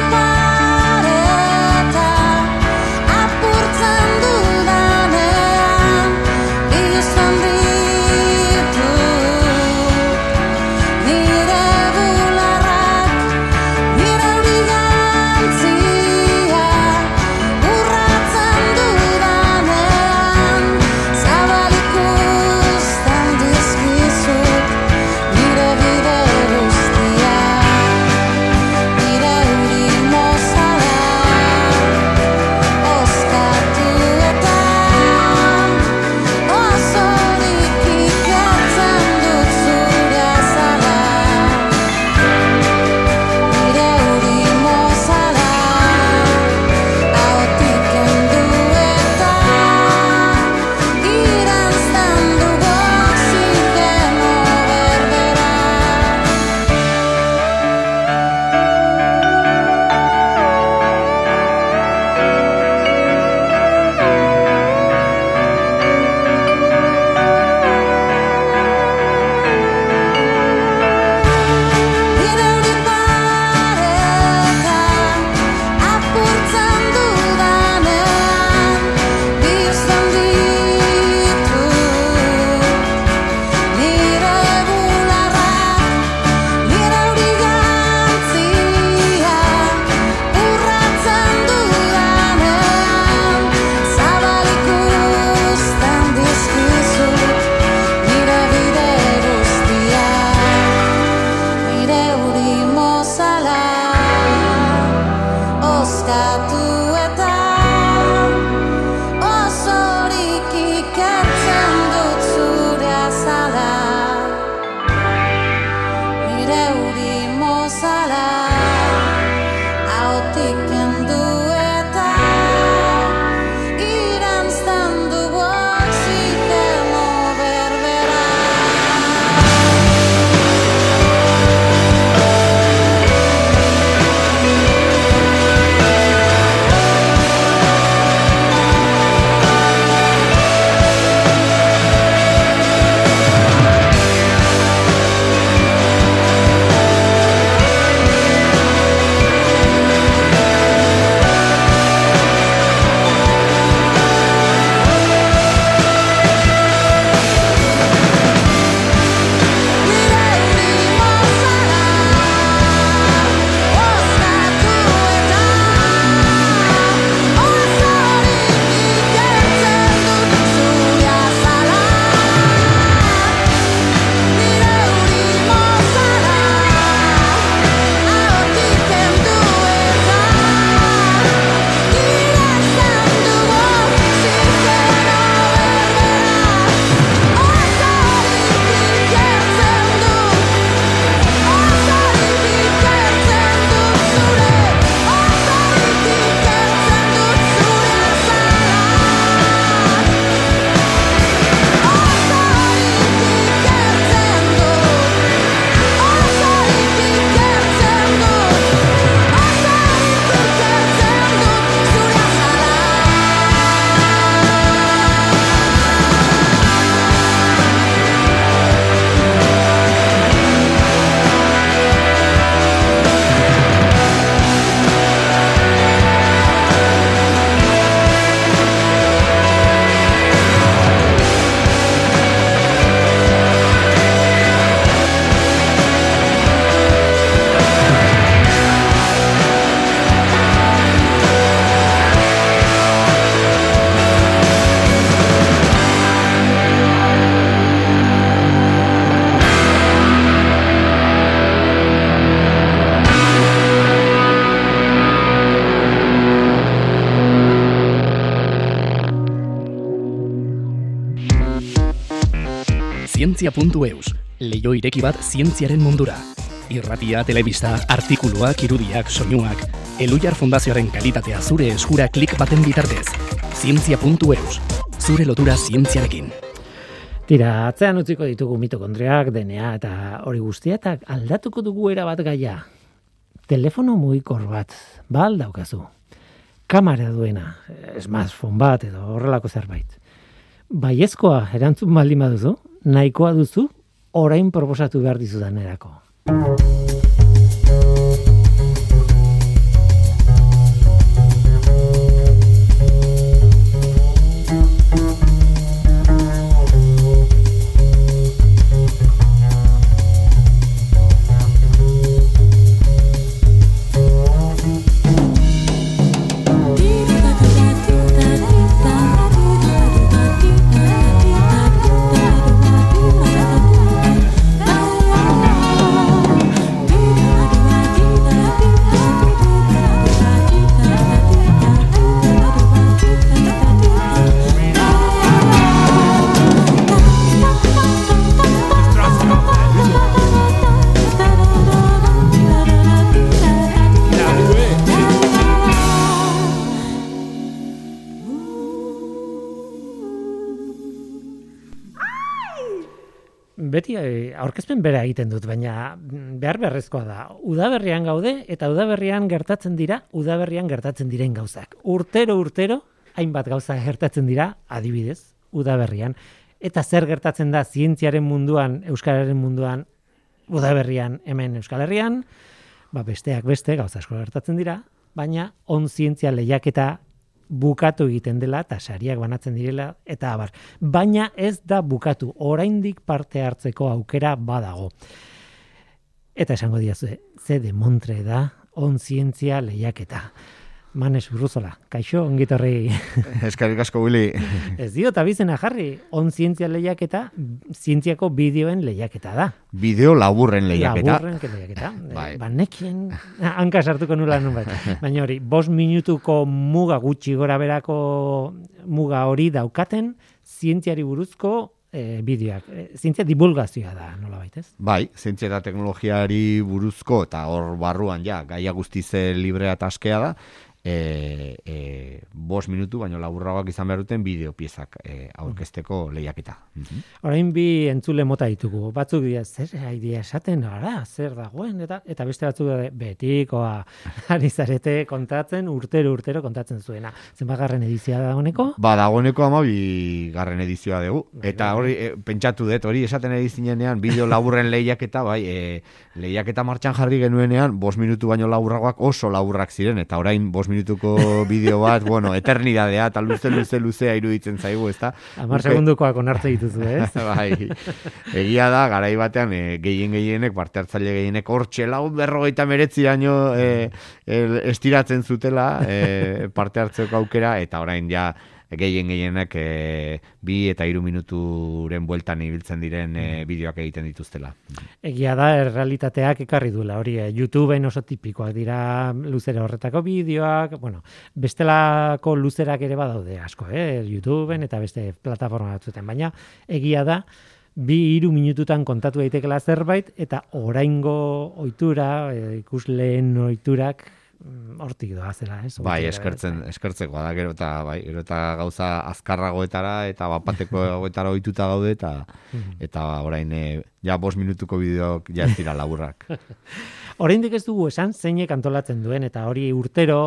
zientzia.eus, leio ireki bat zientziaren mundura. Irratia, telebista, artikuluak, irudiak, soinuak, Elujar Fundazioaren kalitatea zure eskura klik baten bitartez. Zientzia.eus, zure lotura zientziarekin.
Tira, atzean utziko ditugu mitokondriak, DNA eta hori guztia, eta aldatuko dugu era bat gaia. Telefono mugikor bat, ba aldaukazu. Kamera duena, smartphone bat edo horrelako zerbait. Baiezkoa erantzun baldin baduzu, nahikoa duzu, orain proposatu behar dizudan beti eh, aurkezpen bera egiten dut, baina mm, behar beharrezkoa da. Udaberrian gaude eta udaberrian gertatzen dira, udaberrian gertatzen diren gauzak. Urtero urtero hainbat gauza gertatzen dira, adibidez, udaberrian. Eta zer gertatzen da zientziaren munduan, euskararen munduan, udaberrian hemen Euskal Herrian, ba besteak beste gauza asko gertatzen dira, baina on zientzia lehiaketa bukatu egiten dela eta sariak banatzen direla eta abar. Baina ez da bukatu, oraindik parte hartzeko aukera badago. Eta esango diazu, ze de Montre da on zientzia lehiaketa. Manes Urruzola, kaixo, ongitorri.
Eskarik asko, Willy.
Ez dio, eta bizena jarri, on zientzia lehiaketa, zientziako bideoen lehiaketa da.
Bideo laburren lehiaketa.
Laburren lehiaketa.
Bai.
Ba, nekien, hanka sartuko nula nun bat. Baina hori, bos minutuko muga gutxi gora berako muga hori daukaten, zientziari buruzko e, bideoak. E, zientzia divulgazioa da, nola baitez?
Bai, zientzia eta teknologiari buruzko, eta hor barruan, ja, gaia guztize librea eta askea da, e, e, bos minutu, baino laburragoak izan behar duten bideo piezak e, aurkezteko lehiaketa. Mhm.
Orain bi entzule mota ditugu. Batzuk dira, zer idea esaten, ara, zer dagoen, eta eta beste batzuk dira, betikoa, ari zarete kontatzen, urtero urtero kontatzen zuena. Zenbagarren edizioa da honeko?
Ba, dagoeneko ama bi garren edizioa dugu. Eta hori, e, pentsatu dut, hori esaten edizinean, bideo laburren lehiaketa, bai, e, lehiaketa martxan jarri genuenean, bos minutu baino laburragoak oso laburrak ziren, eta orain bos minutuko bideo bat, bueno, eternidadea, eta luze, luze, luzea iruditzen zaigu, ez da?
Amar segundukoak onartze dituzu, ez?
bai, egia da, garai batean, e, gehien gehienek, parte hartzaile gehienek, hor txela, berrogeita meretzi daño e, e, estiratzen zutela e, parte hartzeko aukera, eta orain ja, gehien gehienak e, bi eta hiru minuturen bueltan ibiltzen diren e, bideoak egiten dituztela.
Egia da, errealitateak ekarri duela, hori, e, YouTubeen oso tipikoak dira luzera horretako bideoak, bueno, bestelako luzerak ere badaude asko, eh? YouTubeen eta beste plataforma batzuten, baina egia da, bi hiru minututan kontatu daitekela zerbait eta oraingo ohitura, e, ikusleen ohiturak hortik doa zela, ez?
Bai, eskertzen, eskertzeko da, gero eta, bai, gero eta gauza azkarragoetara eta bapateko goetara ohituta gaude eta mhm. eta orain e, ja bos minutuko bideok ja ez dira laburrak.
Oraindik ez dugu esan zeinek antolatzen duen eta hori urtero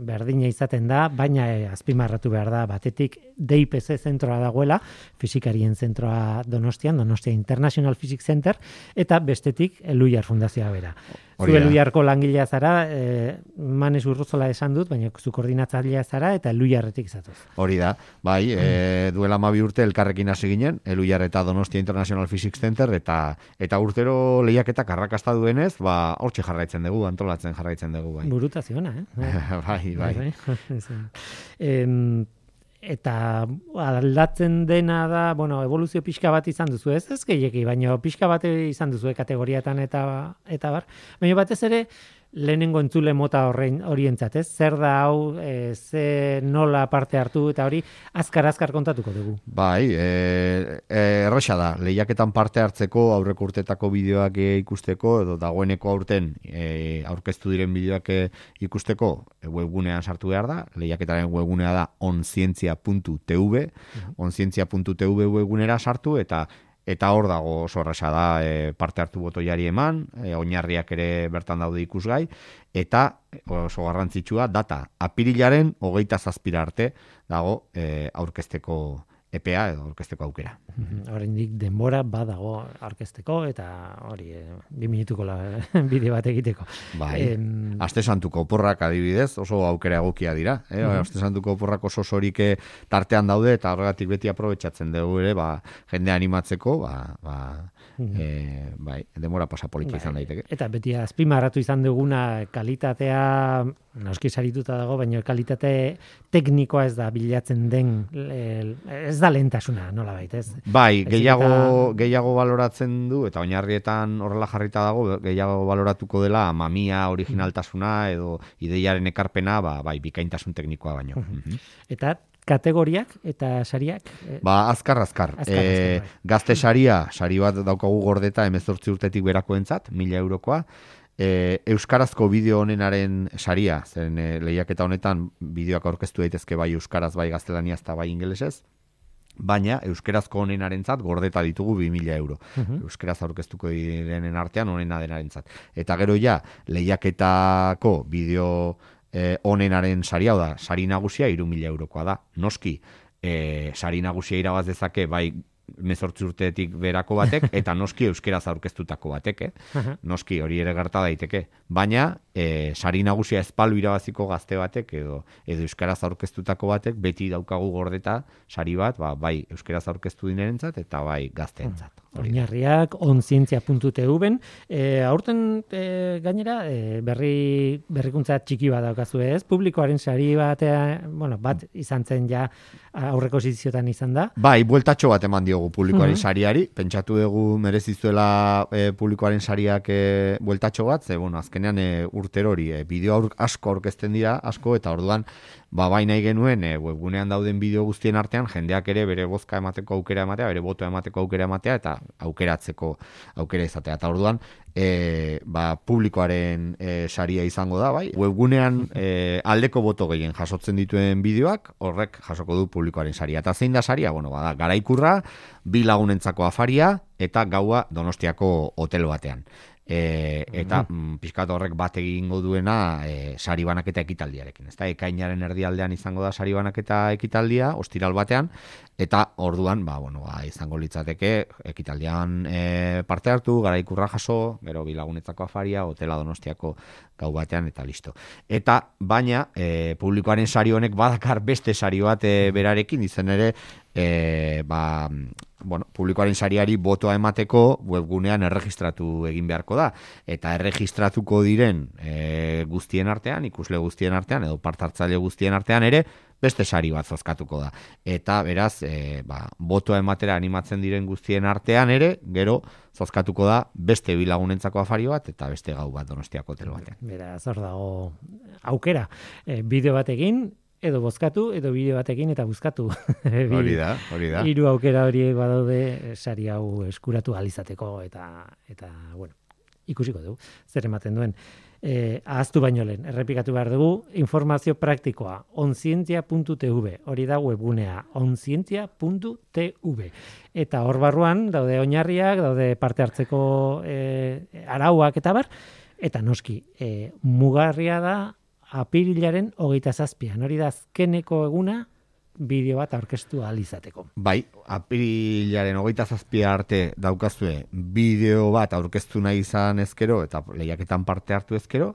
berdina izaten da, baina e, azpimarratu behar da batetik DIPC zentroa dagoela, fizikarien zentroa Donostian, Donostia International Physics Center eta bestetik Eluiar Fundazioa bera. Zu Eluiarko langilea zara, e, Manes Urruzola esan dut, baina zu koordinatzailea zara eta Eluiarretik zatoz.
Hori da. Bai, e, duela 12 urte elkarrekin hasi ginen, Eluiar eta Donostia International Physics Center eta eta urtero lehiaketak arrakasta duenez, ba hortxe jarraitzen dugu, antolatzen jarraitzen dugu, bai.
Burutaziona, eh?
bai, bai. bai,
bai. Eta aldatzen dena da, bueno, evoluzio pixka bat izan duzu, ez ez gehieki, baina pixka bat izan duzu kategoriatan eta eta bar. Baina batez ere, lehenengo entzule mota horrein horientzat, ez? Zer da hau, e, ze nola parte hartu eta hori azkar azkar kontatuko dugu.
Bai, e, e, erresa da, lehiaketan parte hartzeko aurreko urtetako bideoak e, ikusteko edo dagoeneko aurten e, aurkeztu diren bideoak e, ikusteko e, webgunean sartu behar da, lehiaketaren webgunea da onzientzia.tv, onzientzia.tv webgunera sartu eta eta hor dago oso erresa da e, parte hartu botoiari eman, e, oinarriak ere bertan daude ikusgai, eta oso garrantzitsua data apirilaren hogeita zazpira arte dago e, aurkezteko EPA edo aurkezteko aukera.
Oraindik denbora badago aurkezteko eta hori e, bi minutuko la bideo bat egiteko.
Bai. Em... Aste santuko oporrak adibidez oso aukera egokia dira, eh? Uh Aste santuko oporrak oso sorike tartean daude eta horregatik beti aprobetxatzen dugu ere, ba, jende animatzeko, ba, ba, e, bai, demora pasa bai. izan daiteke.
Eta beti azpimarratu izan duguna kalitatea noski sarituta dago, baina kalitate teknikoa ez da bilatzen den ez da lentasuna, nola bait, ez?
Bai, gehiago, gehiago baloratzen du, eta oinarrietan horrela jarrita dago, gehiago baloratuko dela mamia originaltasuna edo ideiaren ekarpena, ba, bai, bikaintasun teknikoa baino.
Eta kategoriak eta sariak?
Eh, ba, azkar, azkar. azkar, e, gazte saria, sari bat daukagu gordeta emezortzi urtetik berako entzat, mila eurokoa. E, Euskarazko bideo honenaren saria, zen e, lehiaketa honetan bideoak aurkeztu daitezke bai Euskaraz, bai gaztelaniaz eta bai ingelesez, baina Euskarazko honenaren zat gordeta ditugu 2000 euro. Uh Euskaraz aurkeztuko direnen artean honena denaren zat. Eta gero ja, lehiaketako bideo eh, onenaren saria, da, sari nagusia iru mila eurokoa da. Noski, eh, sari nagusia irabaz dezake, bai mezortzi urteetik berako batek, eta noski euskeraz aurkeztutako batek, eh? noski hori ere gerta daiteke. Baina, e, sari nagusia ezpalu irabaziko gazte batek, edo, edo euskaraz aurkeztutako batek, beti daukagu gordeta sari bat, ba, bai euskaraz aurkeztu dinerentzat, eta bai gazteentzat.
Oinarriak onzientzia.tv-en. E, aurten e, gainera, e, berri, berrikuntza txiki bat daukazu ez, publikoaren sari batea, bueno, bat izan zen ja aurreko ziziotan izan da.
Bai, bueltatxo bat eman diogu publikoaren uh sariari, pentsatu dugu merezizuela e, publikoaren sariak e, bueltatxo bat, ze, bueno, azkenean e, urter hori, e, bideo asko aurkezten dira, asko, eta orduan, ba bai nahi genuen e, webgunean dauden bideo guztien artean jendeak ere bere bozka emateko aukera ematea, bere boto emateko aukera ematea eta aukeratzeko aukera izatea. Eta orduan, e, ba, publikoaren e, saria izango da, bai. Webgunean e, aldeko boto gehien jasotzen dituen bideoak, horrek jasoko du publikoaren saria. Eta zein da saria? Bueno, bada, garaikurra, bi lagunentzako afaria eta gaua donostiako hotel batean e, eta mm, pizkat horrek bat egingo duena e, sari banaketa ekitaldiarekin. Ezta ekainaren erdialdean izango da sari banaketa ekitaldia, ostiral batean, eta orduan, ba, bueno, ba, izango litzateke ekitaldian e, parte hartu, garaikurra jaso, gero bilagunetzako afaria, hotela donostiako gau batean, eta listo. Eta, baina, e, publikoaren sari honek badakar beste sari bat e, berarekin, izan ere, e, ba, bueno, publikoaren sariari botoa emateko webgunean erregistratu egin beharko da. Eta erregistratuko diren e, guztien artean, ikusle guztien artean, edo partartzaile guztien artean ere, beste sari bat zozkatuko da. Eta beraz, e, ba, botoa ematera animatzen diren guztien artean ere, gero zozkatuko da beste bilagunentzako afari bat eta beste gau bat donostiako hotel batean.
Beraz, hor dago aukera. E, bideo bat egin, edo bozkatu edo bideo batekin eta buzkatu.
hori da, hori da.
Hiru aukera horiek badaude sari hau eskuratu alizateko eta eta bueno, ikusiko dugu zer ematen duen. Eh, ahaztu baino lehen, errepikatu behar dugu, informazio praktikoa, onzientia.tv, hori da webgunea, onzientia.tv. Eta hor barruan, daude oinarriak, daude parte hartzeko eh, arauak eta bar, eta noski, eh, mugarria da, apirilaren hogeita zazpian. Hori da azkeneko eguna bideo bat aurkeztu alizateko.
Bai, apirilaren hogeita zazpia arte daukazue bideo bat aurkeztu nahi izan ezkero eta lehiaketan parte hartu ezkero,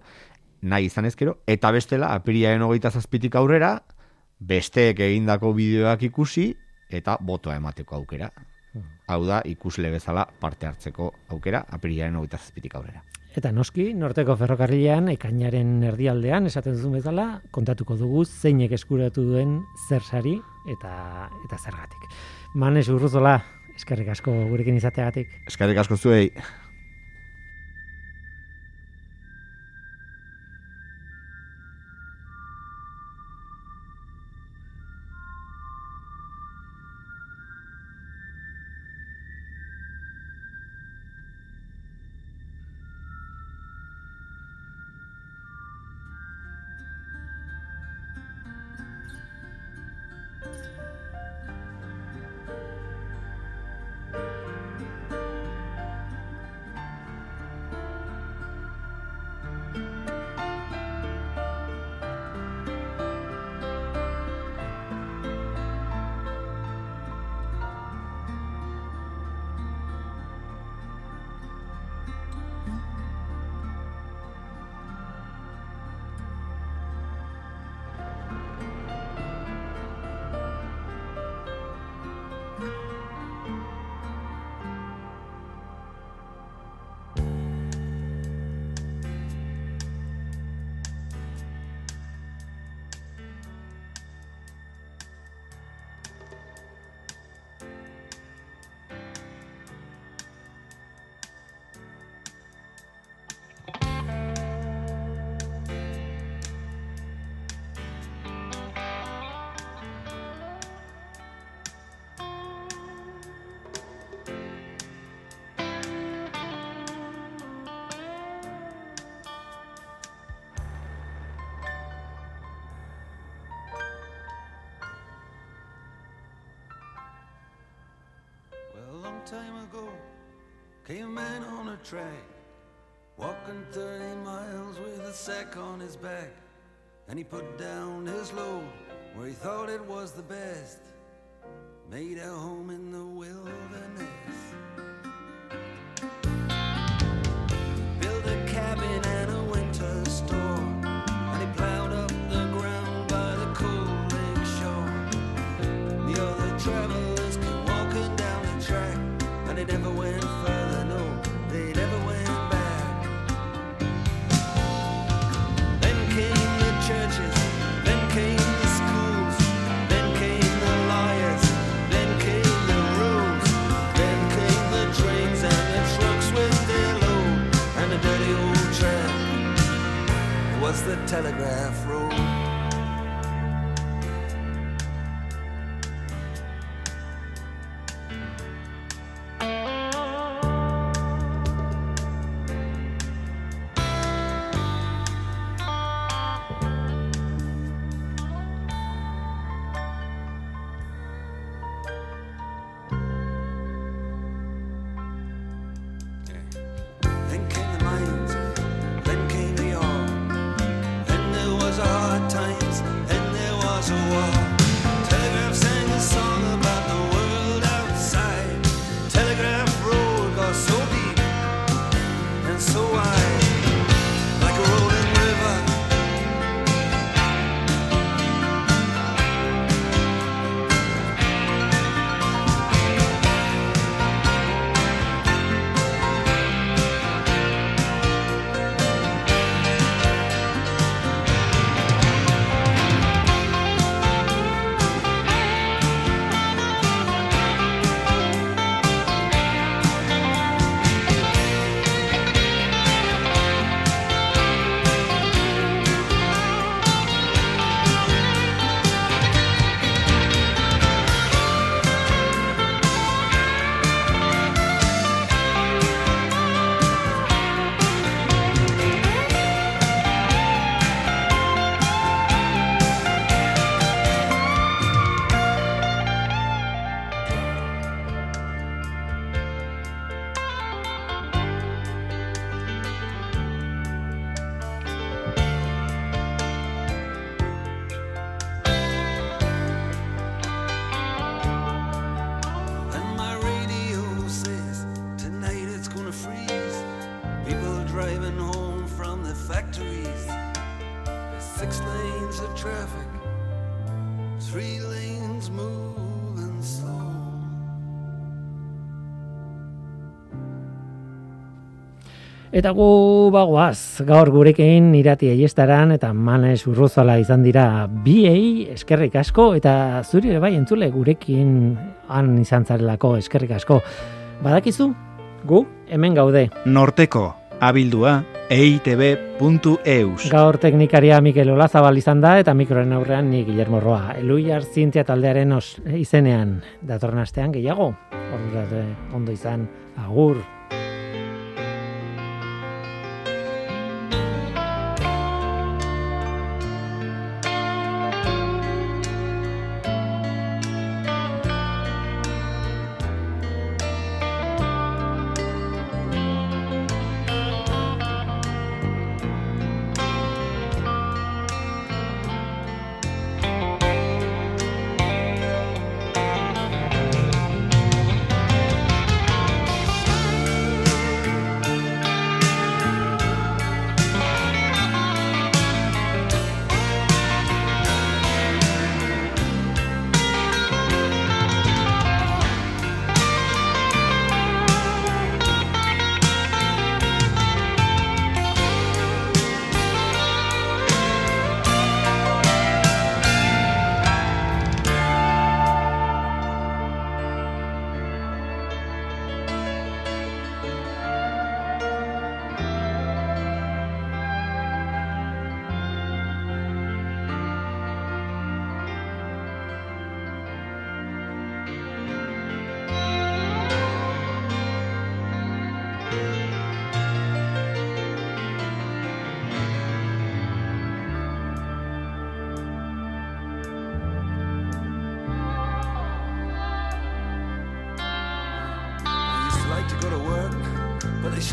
nahi izan ezkero, eta bestela apirilaren hogeita zazpitik aurrera besteek egindako bideoak ikusi eta botoa emateko aukera. Hmm. Hau da, ikusle bezala parte hartzeko aukera apirilaren hogeita zazpitik aurrera.
Eta noski, norteko ferrokarrilean, ekainaren erdialdean, esaten zuen bezala, kontatuko dugu zeinek eskuratu duen zer sari eta, eta zergatik. Manes urruzola, eskerrik asko gurekin izateagatik.
Eskerrik asko zuei.
Time ago came man on a track, walking 30 miles with a sack on his back. And he put down his load where he thought it was the best, made a home in the wilderness. The telegraph driving home from the factories. There's six lanes of traffic, three lanes moving slow.
Eta gu bagoaz, gaur gurekin irati aiestaran eta manes urruzala izan dira biei eskerrik asko eta zuri ere bai entzule gurekin han izan zarelako eskerrik asko. Badakizu, gu hemen gaude.
Norteko, abildua, eitb.eus.
Gaur teknikaria Mikel Olazabal izan da eta mikroren aurrean ni Guillermo Roa. Eluiar zintia taldearen os, izenean datorren astean gehiago. Ordura arte, ondo izan, agur.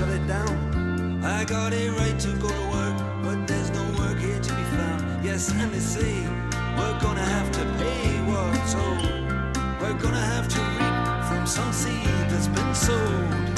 shut it down. I got a right to go to work, but there's no work here to be found. Yes, and they say we're gonna have to pay what's owed. We're gonna have to reap from some seed that's been sowed.